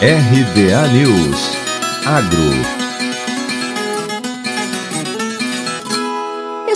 RBA News. Agro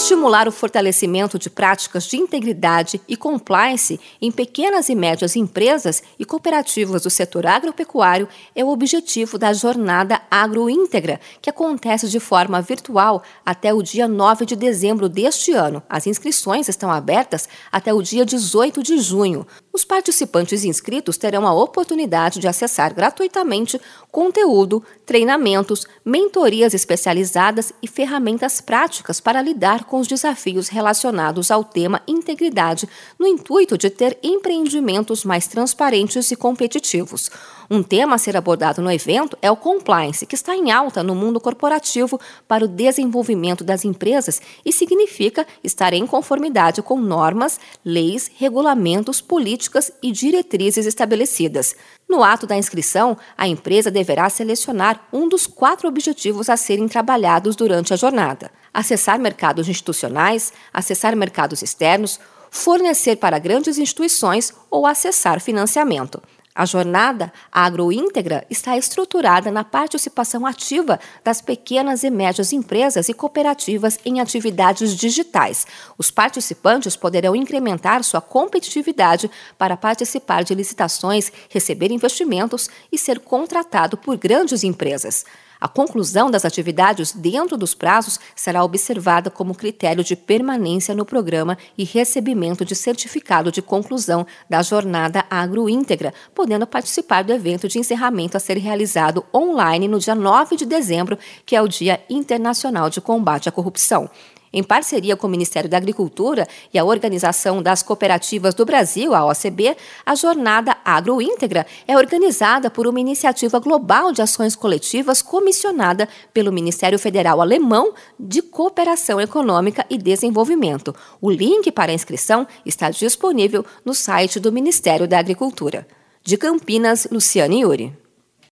estimular o fortalecimento de práticas de integridade e compliance em pequenas e médias empresas e cooperativas do setor agropecuário é o objetivo da Jornada Agroíntegra, que acontece de forma virtual até o dia 9 de dezembro deste ano. As inscrições estão abertas até o dia 18 de junho. Os participantes inscritos terão a oportunidade de acessar gratuitamente conteúdo, treinamentos, mentorias especializadas e ferramentas práticas para lidar com os desafios relacionados ao tema integridade, no intuito de ter empreendimentos mais transparentes e competitivos. Um tema a ser abordado no evento é o compliance, que está em alta no mundo corporativo para o desenvolvimento das empresas e significa estar em conformidade com normas, leis, regulamentos, políticas e diretrizes estabelecidas. No ato da inscrição, a empresa deverá selecionar um dos quatro objetivos a serem trabalhados durante a jornada: acessar mercados institucionais, acessar mercados externos, fornecer para grandes instituições ou acessar financiamento. A jornada agroíntegra está estruturada na participação ativa das pequenas e médias empresas e cooperativas em atividades digitais. Os participantes poderão incrementar sua competitividade para participar de licitações, receber investimentos e ser contratado por grandes empresas. A conclusão das atividades dentro dos prazos será observada como critério de permanência no programa e recebimento de certificado de conclusão da jornada agroíntegra, podendo participar do evento de encerramento a ser realizado online no dia 9 de dezembro, que é o Dia Internacional de Combate à Corrupção. Em parceria com o Ministério da Agricultura e a Organização das Cooperativas do Brasil, a OCB, a Jornada Agroíntegra é organizada por uma iniciativa global de ações coletivas comissionada pelo Ministério Federal Alemão de Cooperação Econômica e Desenvolvimento. O link para a inscrição está disponível no site do Ministério da Agricultura. De Campinas, Luciane Yuri.